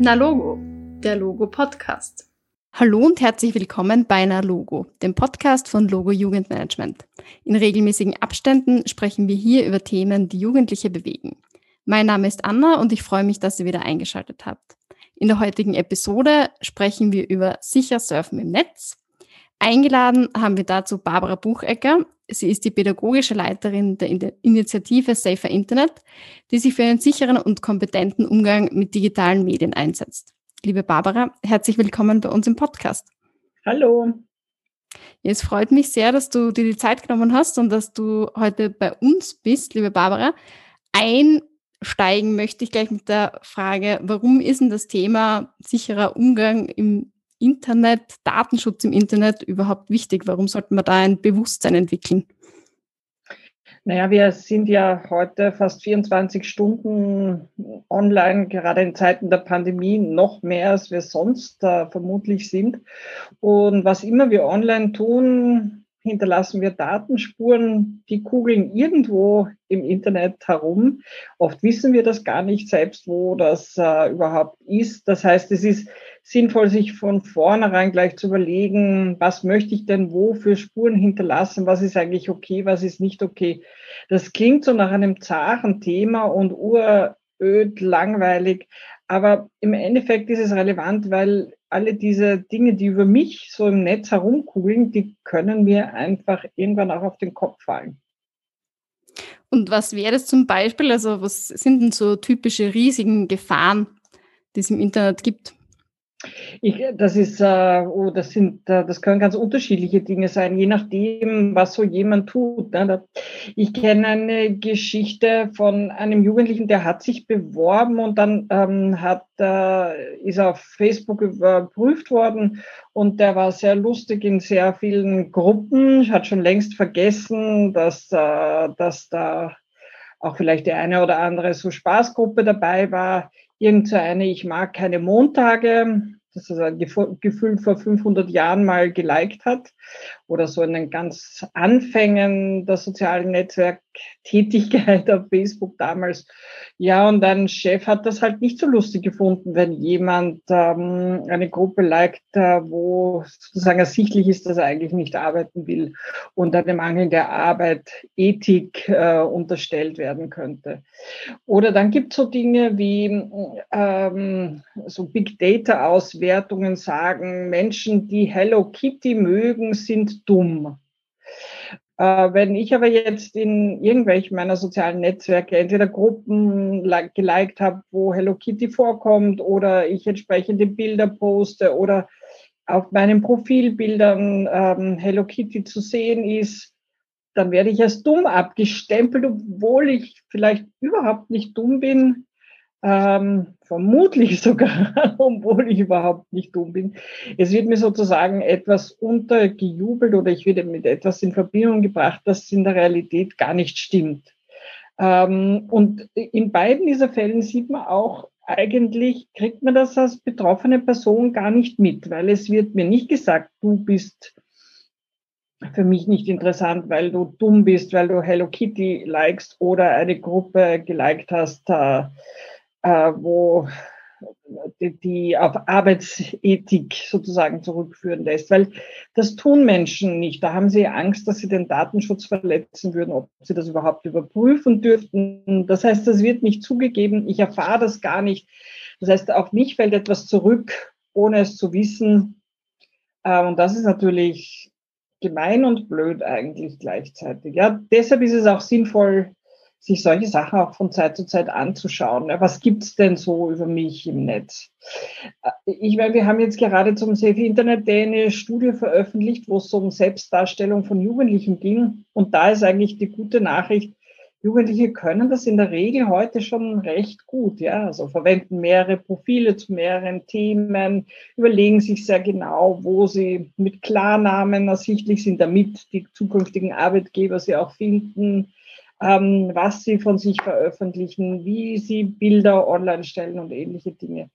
Na Logo, der Logo Podcast. Hallo und herzlich willkommen bei Na Logo, dem Podcast von Logo Jugendmanagement. In regelmäßigen Abständen sprechen wir hier über Themen, die Jugendliche bewegen. Mein Name ist Anna und ich freue mich, dass ihr wieder eingeschaltet habt. In der heutigen Episode sprechen wir über sicher Surfen im Netz. Eingeladen haben wir dazu Barbara Buchecker. Sie ist die pädagogische Leiterin der Initiative Safer Internet, die sich für einen sicheren und kompetenten Umgang mit digitalen Medien einsetzt. Liebe Barbara, herzlich willkommen bei uns im Podcast. Hallo. Es freut mich sehr, dass du dir die Zeit genommen hast und dass du heute bei uns bist, liebe Barbara. Einsteigen möchte ich gleich mit der Frage, warum ist denn das Thema sicherer Umgang im Internet, Datenschutz im Internet überhaupt wichtig? Warum sollten wir da ein Bewusstsein entwickeln? Naja, wir sind ja heute fast 24 Stunden online, gerade in Zeiten der Pandemie, noch mehr als wir sonst äh, vermutlich sind. Und was immer wir online tun, hinterlassen wir Datenspuren, die kugeln irgendwo im Internet herum. Oft wissen wir das gar nicht selbst, wo das äh, überhaupt ist. Das heißt, es ist sinnvoll, sich von vornherein gleich zu überlegen, was möchte ich denn wo für Spuren hinterlassen, was ist eigentlich okay, was ist nicht okay. Das klingt so nach einem zaren Thema und uröd, langweilig, aber im Endeffekt ist es relevant, weil alle diese Dinge, die über mich so im Netz herumkugeln, die können mir einfach irgendwann auch auf den Kopf fallen. Und was wäre das zum Beispiel? Also was sind denn so typische riesigen Gefahren, die es im Internet gibt? Ich, das ist, äh, oh, das sind, äh, das können ganz unterschiedliche Dinge sein, je nachdem, was so jemand tut. Ne? Ich kenne eine Geschichte von einem Jugendlichen, der hat sich beworben und dann ähm, hat, äh, ist auf Facebook überprüft worden und der war sehr lustig in sehr vielen Gruppen, hat schon längst vergessen, dass, äh, dass da auch vielleicht die eine oder andere so Spaßgruppe dabei war irgend so eine Ich mag keine Montage, das ist ein Gefühl vor 500 Jahren mal geliked hat oder so in den ganz Anfängen der sozialen Netzwerktätigkeit auf Facebook damals. Ja, und ein Chef hat das halt nicht so lustig gefunden, wenn jemand ähm, eine Gruppe liked, äh, wo sozusagen ersichtlich ist, dass er eigentlich nicht arbeiten will und Mangel der Arbeit Ethik äh, unterstellt werden könnte. Oder dann gibt es so Dinge wie ähm, so Big Data Auswertungen sagen, Menschen, die Hello Kitty mögen, sind dumm. Äh, wenn ich aber jetzt in irgendwelchen meiner sozialen Netzwerke entweder Gruppen geliked habe, wo Hello Kitty vorkommt oder ich entsprechende Bilder poste oder auf meinen Profilbildern ähm, Hello Kitty zu sehen ist, dann werde ich als dumm abgestempelt, obwohl ich vielleicht überhaupt nicht dumm bin, ähm, vermutlich sogar, obwohl ich überhaupt nicht dumm bin. Es wird mir sozusagen etwas untergejubelt oder ich werde mit etwas in Verbindung gebracht, das in der Realität gar nicht stimmt. Ähm, und in beiden dieser Fällen sieht man auch, eigentlich kriegt man das als betroffene Person gar nicht mit, weil es wird mir nicht gesagt, du bist für mich nicht interessant, weil du dumm bist, weil du Hello Kitty likest oder eine Gruppe geliked hast, äh, äh, wo die, die auf Arbeitsethik sozusagen zurückführen lässt, weil das tun Menschen nicht. Da haben sie Angst, dass sie den Datenschutz verletzen würden, ob sie das überhaupt überprüfen dürften. Das heißt, das wird nicht zugegeben. Ich erfahre das gar nicht. Das heißt, auf mich fällt etwas zurück, ohne es zu wissen. Äh, und das ist natürlich gemein und blöd eigentlich gleichzeitig. Ja, deshalb ist es auch sinnvoll, sich solche Sachen auch von Zeit zu Zeit anzuschauen. Was gibt's denn so über mich im Netz? Äh, ich meine, wir haben jetzt gerade zum Safe Internet Day eine Studie veröffentlicht, wo es um Selbstdarstellung von Jugendlichen ging. Und da ist eigentlich die gute Nachricht, Jugendliche können das in der Regel heute schon recht gut, ja. Also verwenden mehrere Profile zu mehreren Themen, überlegen sich sehr genau, wo sie mit Klarnamen ersichtlich sind, damit die zukünftigen Arbeitgeber sie auch finden ähm, was sie von sich veröffentlichen, wie sie Bilder online stellen und ähnliche Dinge.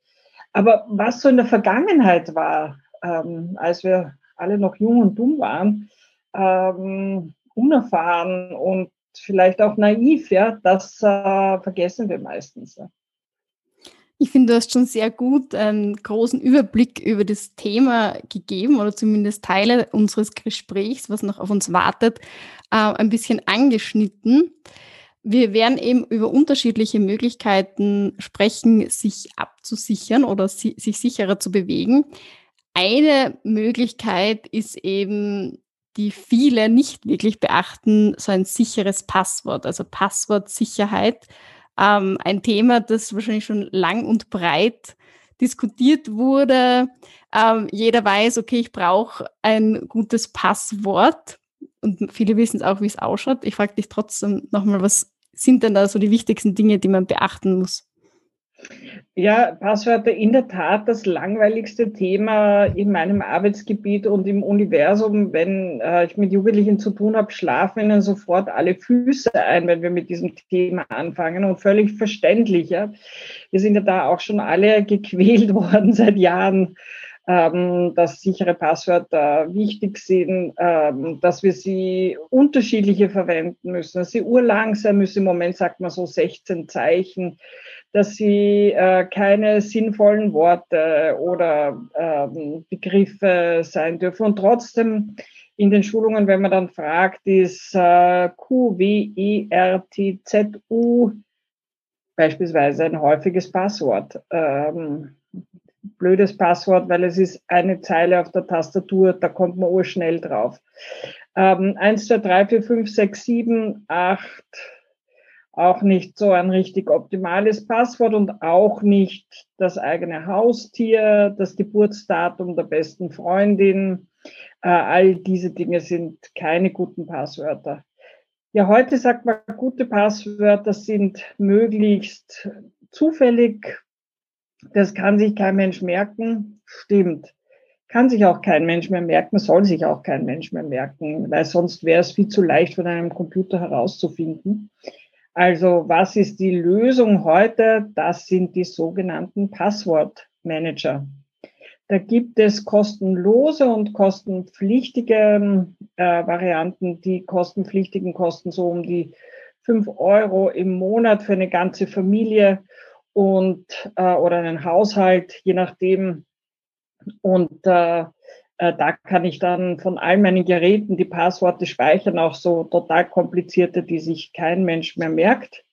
Aber was so in der Vergangenheit war, ähm, als wir alle noch jung und dumm waren, ähm, unerfahren und vielleicht auch naiv, ja, das äh, vergessen wir meistens. Ja. Ich finde, du hast schon sehr gut einen großen Überblick über das Thema gegeben oder zumindest Teile unseres Gesprächs, was noch auf uns wartet, äh, ein bisschen angeschnitten. Wir werden eben über unterschiedliche Möglichkeiten sprechen, sich abzusichern oder si sich sicherer zu bewegen. Eine Möglichkeit ist eben, die viele nicht wirklich beachten, so ein sicheres Passwort, also Passwortsicherheit ähm, ein Thema, das wahrscheinlich schon lang und breit diskutiert wurde. Ähm, jeder weiß, okay, ich brauche ein gutes Passwort und viele wissen es auch, wie es ausschaut. Ich frage dich trotzdem nochmal, was sind denn da so die wichtigsten Dinge, die man beachten muss? Ja, Passwörter in der Tat das langweiligste Thema in meinem Arbeitsgebiet und im Universum. Wenn äh, ich mit Jugendlichen zu tun habe, schlafen ihnen sofort alle Füße ein, wenn wir mit diesem Thema anfangen. Und völlig verständlich. Ja. Wir sind ja da auch schon alle gequält worden seit Jahren. Ähm, dass sichere Passwörter wichtig sind, ähm, dass wir sie unterschiedliche verwenden müssen, dass sie urlang sein müssen. Im Moment sagt man so 16 Zeichen dass sie äh, keine sinnvollen Worte oder ähm, Begriffe sein dürfen. Und trotzdem in den Schulungen, wenn man dann fragt, ist äh, Q, W, E, R, T, Z, U beispielsweise ein häufiges Passwort. Ähm, blödes Passwort, weil es ist eine Zeile auf der Tastatur, da kommt man urschnell drauf. Ähm, 1, 2, 3, 4, 5, 6, 7, 8, auch nicht so ein richtig optimales Passwort und auch nicht das eigene Haustier, das Geburtsdatum der besten Freundin. Äh, all diese Dinge sind keine guten Passwörter. Ja, heute sagt man, gute Passwörter sind möglichst zufällig. Das kann sich kein Mensch merken. Stimmt. Kann sich auch kein Mensch mehr merken, soll sich auch kein Mensch mehr merken, weil sonst wäre es viel zu leicht von einem Computer herauszufinden. Also was ist die Lösung heute? Das sind die sogenannten Passwortmanager. Da gibt es kostenlose und kostenpflichtige äh, Varianten. Die kostenpflichtigen kosten so um die fünf Euro im Monat für eine ganze Familie und äh, oder einen Haushalt, je nachdem. Und äh, da kann ich dann von all meinen Geräten die Passworte speichern, auch so total komplizierte, die sich kein Mensch mehr merkt.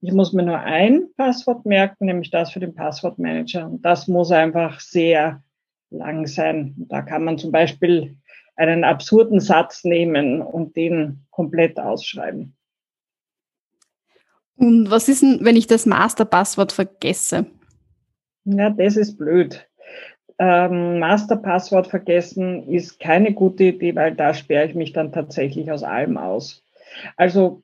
Ich muss mir nur ein Passwort merken, nämlich das für den Passwortmanager. Und das muss einfach sehr lang sein. Da kann man zum Beispiel einen absurden Satz nehmen und den komplett ausschreiben. Und was ist denn, wenn ich das Masterpasswort vergesse? Ja, das ist blöd ähm, Masterpasswort vergessen ist keine gute Idee, weil da sperre ich mich dann tatsächlich aus allem aus. Also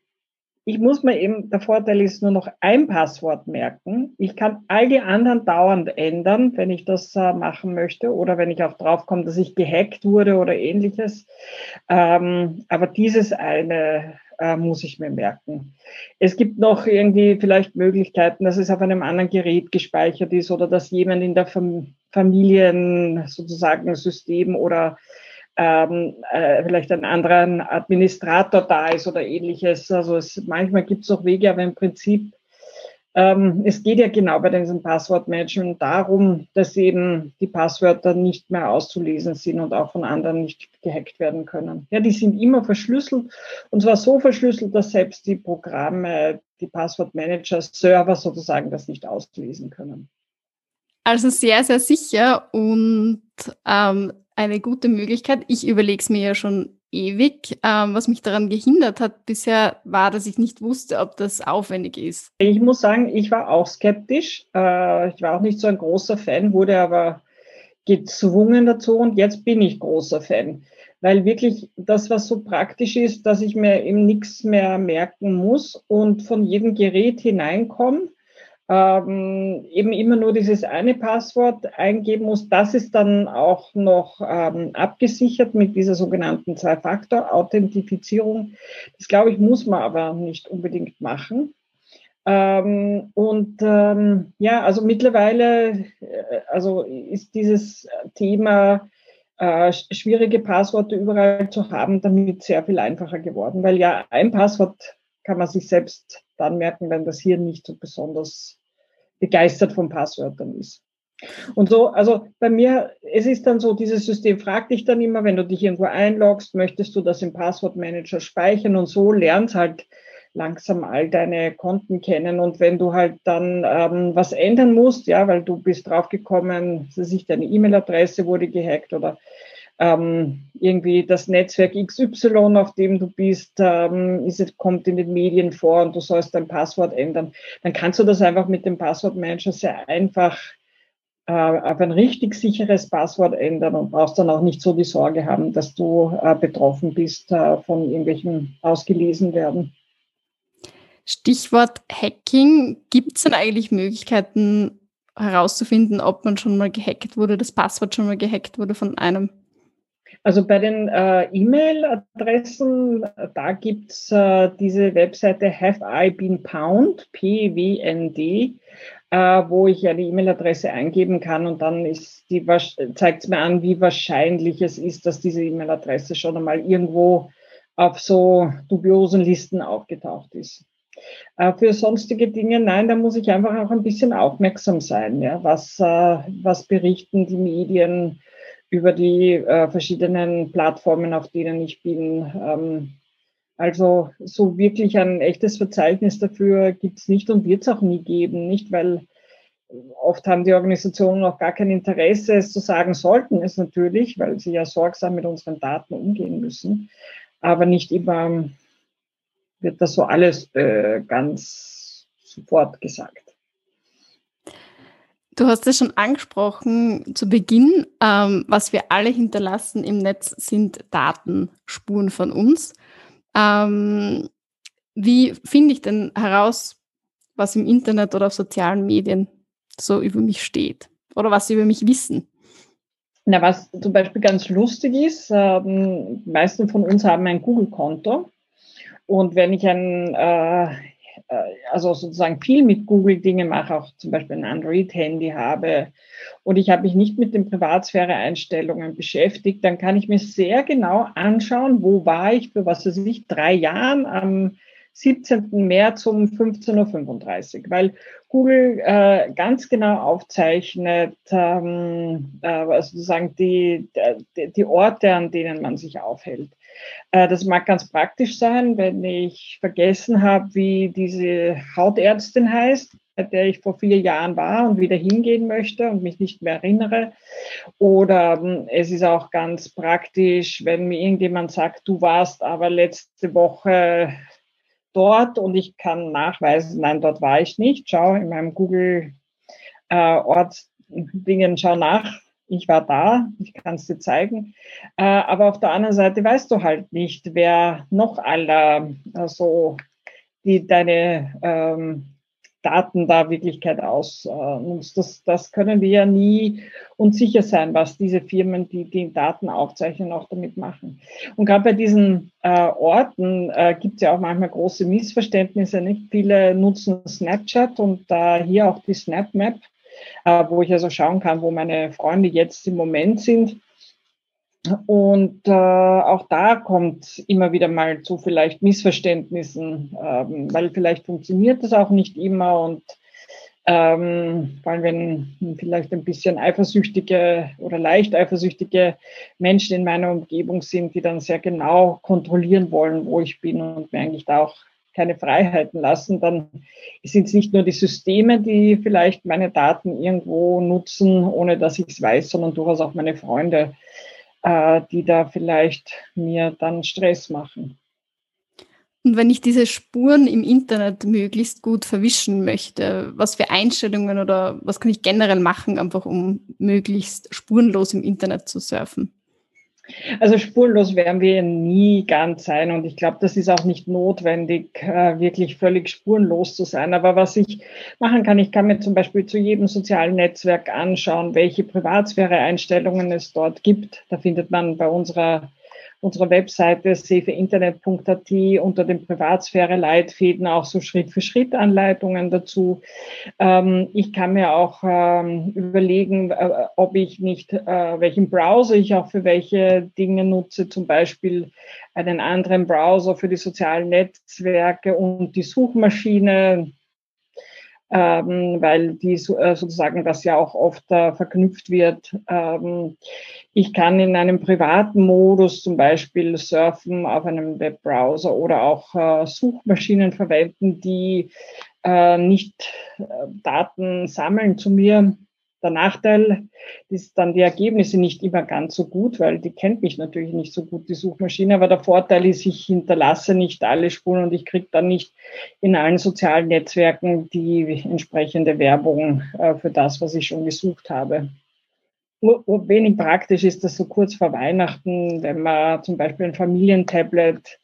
ich muss mir eben, der Vorteil ist nur noch ein Passwort merken. Ich kann all die anderen dauernd ändern, wenn ich das äh, machen möchte oder wenn ich auch draufkomme, dass ich gehackt wurde oder ähnliches. Ähm, aber dieses eine äh, muss ich mir merken. Es gibt noch irgendwie vielleicht Möglichkeiten, dass es auf einem anderen Gerät gespeichert ist oder dass jemand in der Fam Familien sozusagen System oder ähm, äh, vielleicht ein anderer Administrator da ist oder ähnliches. Also es, manchmal gibt es auch Wege, aber im Prinzip ähm, es geht ja genau bei diesem Passwortmanagement darum, dass eben die Passwörter nicht mehr auszulesen sind und auch von anderen nicht gehackt werden können. Ja, die sind immer verschlüsselt und zwar so verschlüsselt, dass selbst die Programme, die Passwortmanager, Server sozusagen das nicht auslesen können. Also sehr, sehr sicher und ähm, eine gute Möglichkeit. Ich überlege es mir ja schon ewig. Ähm, was mich daran gehindert hat bisher, war, dass ich nicht wusste, ob das aufwendig ist. Ich muss sagen, ich war auch skeptisch. Äh, ich war auch nicht so ein großer Fan, wurde aber gezwungen dazu und jetzt bin ich großer Fan. Weil wirklich das, was so praktisch ist, dass ich mir eben nichts mehr merken muss und von jedem Gerät hineinkomme ähm, eben immer nur dieses eine Passwort eingeben muss. Das ist dann auch noch ähm, abgesichert mit dieser sogenannten Zwei-Faktor-Authentifizierung. Das glaube ich, muss man aber nicht unbedingt machen. Ähm, und ähm, ja, also mittlerweile, äh, also ist dieses Thema äh, schwierige Passworte überall zu haben, damit sehr viel einfacher geworden, weil ja ein Passwort kann man sich selbst dann merken, wenn das hier nicht so besonders begeistert von Passwörtern ist. Und so, also bei mir, es ist dann so, dieses System fragt dich dann immer, wenn du dich irgendwo einloggst, möchtest du das im Passwortmanager speichern und so lernst halt langsam all deine Konten kennen. Und wenn du halt dann ähm, was ändern musst, ja, weil du bist draufgekommen, sich deine E-Mail-Adresse wurde gehackt oder ähm, irgendwie das Netzwerk XY, auf dem du bist, ähm, ist, kommt in den Medien vor und du sollst dein Passwort ändern, dann kannst du das einfach mit dem Passwortmanager sehr einfach äh, auf ein richtig sicheres Passwort ändern und brauchst dann auch nicht so die Sorge haben, dass du äh, betroffen bist äh, von irgendwelchen ausgelesen werden. Stichwort Hacking. Gibt es denn eigentlich Möglichkeiten herauszufinden, ob man schon mal gehackt wurde, das Passwort schon mal gehackt wurde von einem? Also bei den äh, E-Mail-Adressen, da gibt's äh, diese Webseite Have I Been Pound, P-W-N-D, äh, wo ich eine E-Mail-Adresse eingeben kann und dann zeigt es mir an, wie wahrscheinlich es ist, dass diese E-Mail-Adresse schon einmal irgendwo auf so dubiosen Listen aufgetaucht ist. Äh, für sonstige Dinge, nein, da muss ich einfach auch ein bisschen aufmerksam sein. Ja? Was, äh, was berichten die Medien über die äh, verschiedenen Plattformen, auf denen ich bin? Ähm, also so wirklich ein echtes Verzeichnis dafür gibt's nicht und wird's auch nie geben. Nicht, weil oft haben die Organisationen auch gar kein Interesse, es zu sagen, sollten es natürlich, weil sie ja sorgsam mit unseren Daten umgehen müssen. Aber nicht immer wird das so alles äh, ganz sofort gesagt. Du hast es schon angesprochen zu Beginn. Ähm, was wir alle hinterlassen im Netz sind Datenspuren von uns. Ähm, wie finde ich denn heraus, was im Internet oder auf sozialen Medien so über mich steht oder was sie über mich wissen? Na, was zum Beispiel ganz lustig ist, ähm, die meisten von uns haben ein Google-Konto. Und wenn ich ein, äh, also sozusagen viel mit Google Dinge mache, auch zum Beispiel ein Android-Handy habe und ich habe mich nicht mit den Privatsphäre-Einstellungen beschäftigt, dann kann ich mir sehr genau anschauen, wo war ich für was weiß ich, drei Jahren am 17. März um 15.35 Uhr, weil Google äh, ganz genau aufzeichnet, ähm, äh, sozusagen die, die, die Orte, an denen man sich aufhält. Äh, das mag ganz praktisch sein, wenn ich vergessen habe, wie diese Hautärztin heißt, bei der ich vor vier Jahren war und wieder hingehen möchte und mich nicht mehr erinnere. Oder ähm, es ist auch ganz praktisch, wenn mir irgendjemand sagt, du warst aber letzte Woche dort und ich kann nachweisen, nein, dort war ich nicht. Schau in meinem Google äh, Ortsdingen, schau nach, ich war da, ich kann es dir zeigen. Äh, aber auf der anderen Seite weißt du halt nicht, wer noch aller also die deine ähm, Daten da Wirklichkeit ausnutzt. Das, das können wir ja nie uns sicher sein, was diese Firmen, die die Daten aufzeichnen, auch damit machen. Und gerade bei diesen äh, Orten äh, gibt es ja auch manchmal große Missverständnisse. Nicht viele nutzen Snapchat und äh, hier auch die SnapMap wo ich also schauen kann, wo meine Freunde jetzt im Moment sind. Und äh, auch da kommt immer wieder mal zu vielleicht Missverständnissen, ähm, weil vielleicht funktioniert das auch nicht immer und ähm, vor allem wenn vielleicht ein bisschen eifersüchtige oder leicht eifersüchtige Menschen in meiner Umgebung sind, die dann sehr genau kontrollieren wollen, wo ich bin und mir eigentlich da auch keine Freiheiten lassen, dann sind es nicht nur die Systeme, die vielleicht meine Daten irgendwo nutzen, ohne dass ich es weiß, sondern durchaus auch meine Freunde, äh, die da vielleicht mir dann Stress machen. Und wenn ich diese Spuren im Internet möglichst gut verwischen möchte, was für Einstellungen oder was kann ich generell machen, einfach um möglichst spurenlos im Internet zu surfen? Also spurlos werden wir nie ganz sein und ich glaube, das ist auch nicht notwendig, äh, wirklich völlig spurenlos zu sein. Aber was ich machen kann, ich kann mir zum Beispiel zu jedem sozialen Netzwerk anschauen, welche Privatsphäre-Einstellungen es dort gibt. Da findet man bei unserer unserer Webseite safeinternet.at unter den Privatsphäre-Leitfäden auch so Schritt-für-Schritt-Anleitungen dazu. Ähm, ich kann mir auch ähm, überlegen, äh, ob ich nicht, äh, welchen Browser ich auch für welche Dinge nutze, zum Beispiel einen anderen Browser für die sozialen Netzwerke und die Suchmaschine ähm, weil die äh, sozusagen das ja auch oft äh, verknüpft wird. Ähm, ich kann in einem privaten Modus zum Beispiel surfen auf einem Webbrowser oder auch äh, Suchmaschinen verwenden, die äh, nicht äh, Daten sammeln zu mir der Nachteil ist dann die Ergebnisse nicht immer ganz so gut, weil die kennt mich natürlich nicht so gut, die Suchmaschine. Aber der Vorteil ist, ich hinterlasse nicht alle Spuren und ich kriege dann nicht in allen sozialen Netzwerken die entsprechende Werbung äh, für das, was ich schon gesucht habe. Wenig praktisch ist das so kurz vor Weihnachten, wenn man zum Beispiel ein Familientablet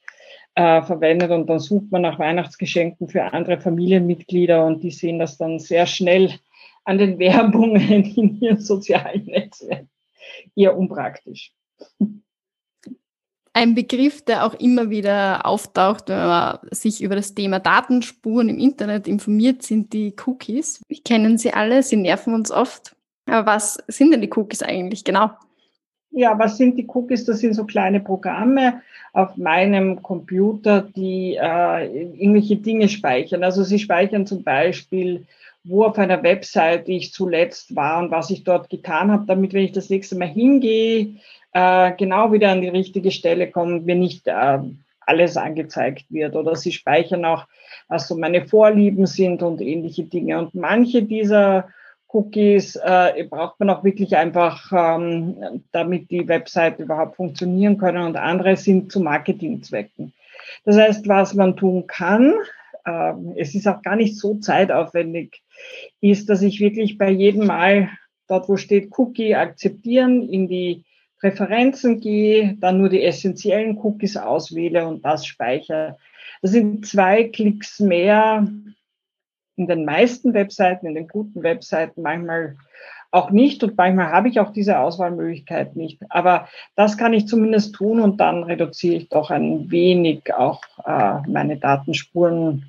äh, verwendet und dann sucht man nach Weihnachtsgeschenken für andere Familienmitglieder und die sehen das dann sehr schnell an den Werbungen in ihren sozialen Netzwerken. Eher unpraktisch. Ein Begriff, der auch immer wieder auftaucht, wenn man sich über das Thema Datenspuren im Internet informiert, sind die Cookies. Wir kennen sie alle, sie nerven uns oft. Aber was sind denn die Cookies eigentlich genau? Ja, was sind die Cookies? Das sind so kleine Programme auf meinem Computer, die äh, irgendwelche Dinge speichern. Also sie speichern zum Beispiel wo auf einer Website ich zuletzt war und was ich dort getan habe, damit, wenn ich das nächste Mal hingehe, äh, genau wieder an die richtige Stelle komme, mir nicht äh, alles angezeigt wird. Oder sie speichern auch, was so meine Vorlieben sind und ähnliche Dinge. Und manche dieser Cookies äh, braucht man auch wirklich einfach, ähm, damit die Website überhaupt funktionieren können und andere sind zu Marketingzwecken. Das heißt, was man tun kann, äh, es ist auch gar nicht so zeitaufwendig, ist, dass ich wirklich bei jedem Mal dort, wo steht Cookie akzeptieren, in die Präferenzen gehe, dann nur die essentiellen Cookies auswähle und das speichere. Das sind zwei Klicks mehr in den meisten Webseiten, in den guten Webseiten, manchmal auch nicht und manchmal habe ich auch diese Auswahlmöglichkeit nicht. Aber das kann ich zumindest tun und dann reduziere ich doch ein wenig auch äh, meine Datenspuren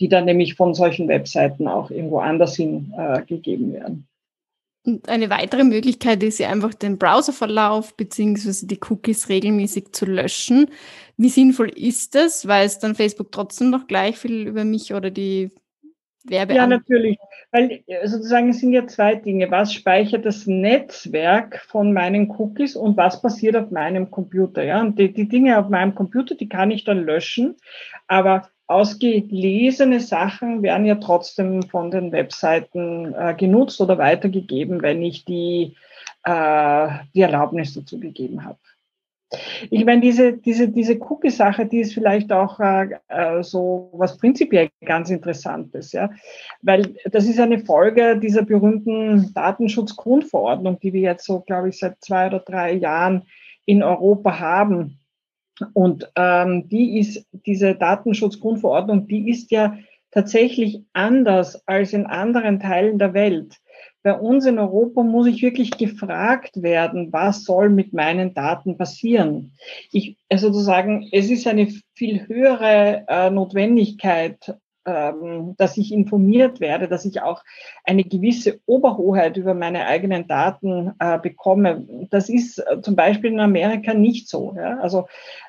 die dann nämlich von solchen Webseiten auch irgendwo anders hin äh, gegeben werden. Und eine weitere Möglichkeit ist ja einfach den Browserverlauf beziehungsweise die Cookies regelmäßig zu löschen. Wie sinnvoll ist das? Weiß dann Facebook trotzdem noch gleich viel über mich oder die Werbe? Ja, natürlich. Weil äh, sozusagen es sind ja zwei Dinge. Was speichert das Netzwerk von meinen Cookies und was passiert auf meinem Computer? Ja, und die, die Dinge auf meinem Computer, die kann ich dann löschen. Aber ausgelesene Sachen werden ja trotzdem von den Webseiten äh, genutzt oder weitergegeben, wenn ich die, äh, die Erlaubnis dazu gegeben habe. Ich meine, diese, diese, diese Cookie-Sache, die ist vielleicht auch äh, äh, so was prinzipiell ganz Interessantes, ja, weil das ist eine Folge dieser berühmten Datenschutzgrundverordnung, die wir jetzt so, glaube ich, seit zwei oder drei Jahren in Europa haben. Und ähm, die ist, diese Datenschutzgrundverordnung, die ist ja tatsächlich anders als in anderen Teilen der Welt. Bei uns in Europa muss ich wirklich gefragt werden, was soll mit meinen Daten passieren. Ich, also sozusagen, es ist eine viel höhere äh, Notwendigkeit dass ich informiert werde, dass ich auch eine gewisse Oberhoheit über meine eigenen Daten äh, bekomme. Das ist äh, zum Beispiel in Amerika nicht so. Ja? Also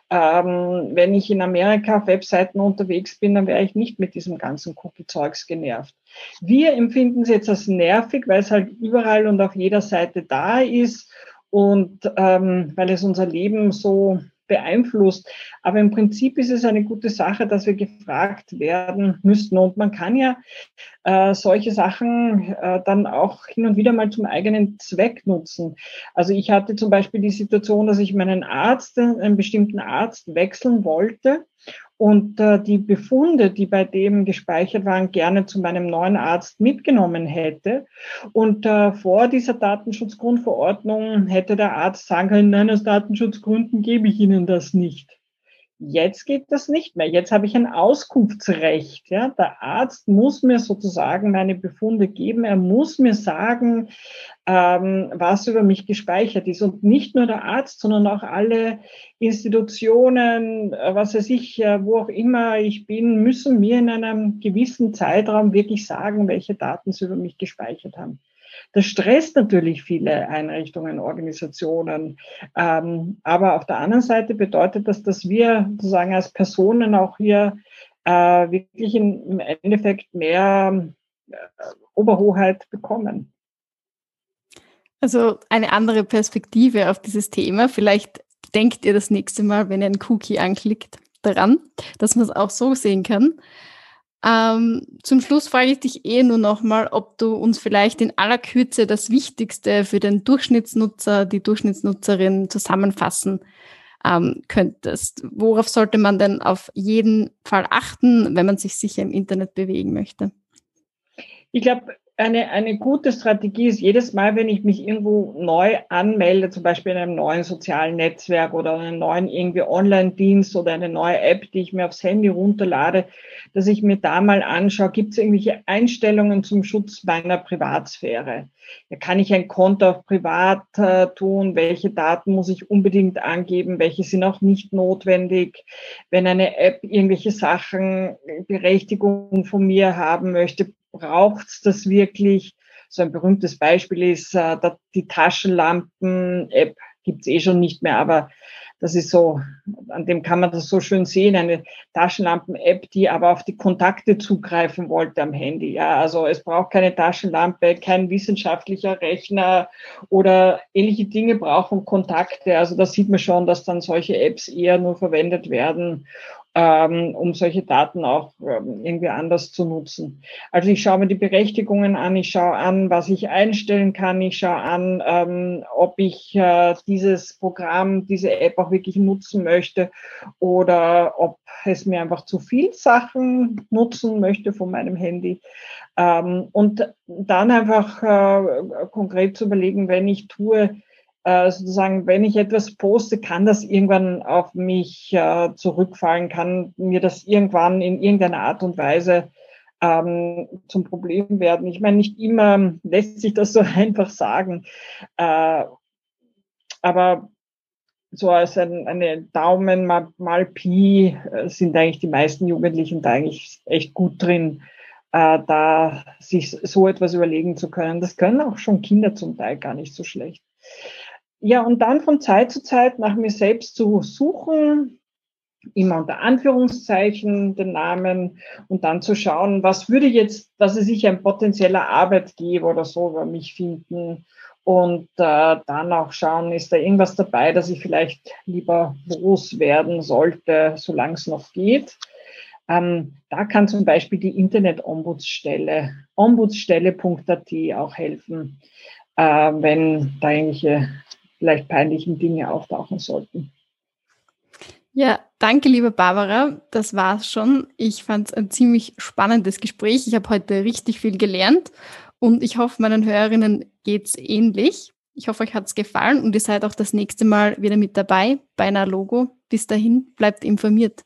ähm, wenn ich in Amerika auf Webseiten unterwegs bin, dann wäre ich nicht mit diesem ganzen Cookie-Zeugs genervt. Wir empfinden es jetzt als nervig, weil es halt überall und auf jeder Seite da ist und ähm, weil es unser Leben so beeinflusst. Aber im Prinzip ist es eine gute Sache, dass wir gefragt werden müssten. Und man kann ja äh, solche Sachen äh, dann auch hin und wieder mal zum eigenen Zweck nutzen. Also ich hatte zum Beispiel die Situation, dass ich meinen Arzt, einen bestimmten Arzt wechseln wollte und äh, die Befunde, die bei dem gespeichert waren, gerne zu meinem neuen Arzt mitgenommen hätte. Und äh, vor dieser Datenschutzgrundverordnung hätte der Arzt sagen können, nein, aus Datenschutzgründen gebe ich Ihnen das nicht. Jetzt geht das nicht mehr. Jetzt habe ich ein Auskunftsrecht. Ja? Der Arzt muss mir sozusagen meine Befunde geben. Er muss mir sagen, ähm, was über mich gespeichert ist. Und nicht nur der Arzt, sondern auch alle Institutionen, äh, was weiß ich, wo auch immer ich bin, müssen mir in einem gewissen Zeitraum wirklich sagen, welche Daten sie über mich gespeichert haben. Das stresst natürlich viele Einrichtungen, Organisationen. Ähm, aber auf der anderen Seite bedeutet das, dass wir sozusagen als Personen auch hier äh, wirklich im Endeffekt mehr Oberhoheit bekommen. Also eine andere Perspektive auf dieses Thema. Vielleicht denkt ihr das nächste Mal, wenn ihr einen Cookie anklickt, daran, dass man es auch so sehen kann. Ähm, zum Schluss frage ich dich eh nur nochmal, ob du uns vielleicht in aller Kürze das Wichtigste für den Durchschnittsnutzer, die Durchschnittsnutzerin zusammenfassen ähm, könntest. Worauf sollte man denn auf jeden Fall achten, wenn man sich sicher im Internet bewegen möchte? Ich glaube, eine, eine gute Strategie ist jedes Mal, wenn ich mich irgendwo neu anmelde, zum Beispiel in einem neuen sozialen Netzwerk oder einem neuen irgendwie Online-Dienst oder eine neue App, die ich mir aufs Handy runterlade, dass ich mir da mal anschaue, gibt es irgendwelche Einstellungen zum Schutz meiner Privatsphäre? Ja, kann ich ein Konto auf Privat äh, tun? Welche Daten muss ich unbedingt angeben? Welche sind auch nicht notwendig? Wenn eine App irgendwelche Sachen, Berechtigung von mir haben möchte, braucht es das wirklich? So ein berühmtes Beispiel ist äh, die Taschenlampen-App gibt es eh schon nicht mehr, aber das ist so, an dem kann man das so schön sehen, eine Taschenlampen-App, die aber auf die Kontakte zugreifen wollte am Handy. Ja, also es braucht keine Taschenlampe, kein wissenschaftlicher Rechner oder ähnliche Dinge brauchen Kontakte. Also da sieht man schon, dass dann solche Apps eher nur verwendet werden, ähm, um solche Daten auch ähm, irgendwie anders zu nutzen. Also ich schaue mir die Berechtigungen an, ich schaue an, was ich einstellen kann, ich schaue an, ähm, ob ich äh, dieses Programm, diese App auch wirklich nutzen möchte oder ob es mir einfach zu viel Sachen nutzen möchte von meinem Handy. Und dann einfach äh, konkret zu überlegen, wenn ich tue, äh, sozusagen, wenn ich etwas poste, kann das irgendwann auf mich äh, zurückfallen, kann mir das irgendwann in irgendeiner Art und Weise ähm, zum Problem werden. Ich meine, nicht immer lässt sich das so einfach sagen, äh, aber so als ein, eine Daumen mal, mal Pi äh, sind eigentlich die meisten Jugendlichen da eigentlich echt gut drin, äh, da sich so etwas überlegen zu können. Das können auch schon Kinder zum Teil gar nicht so schlecht. Ja, und dann von Zeit zu Zeit nach mir selbst zu suchen, immer unter Anführungszeichen den Namen und dann zu schauen, was würde jetzt, was ist sich ein potenzieller Arbeitgeber oder so über mich finden und äh, dann auch schauen, ist da irgendwas dabei, dass ich vielleicht lieber loswerden sollte, solange es noch geht. Ähm, da kann zum Beispiel die Internet-Ombudsstelle, ombudsstelle.at auch helfen, äh, wenn da irgendwelche vielleicht peinlichen Dinge auftauchen sollten. Ja, danke, liebe Barbara. Das war's schon. Ich fand es ein ziemlich spannendes Gespräch. Ich habe heute richtig viel gelernt und ich hoffe, meinen Hörerinnen geht's ähnlich. Ich hoffe, euch hat's gefallen und ihr seid auch das nächste Mal wieder mit dabei bei einer Logo. Bis dahin, bleibt informiert.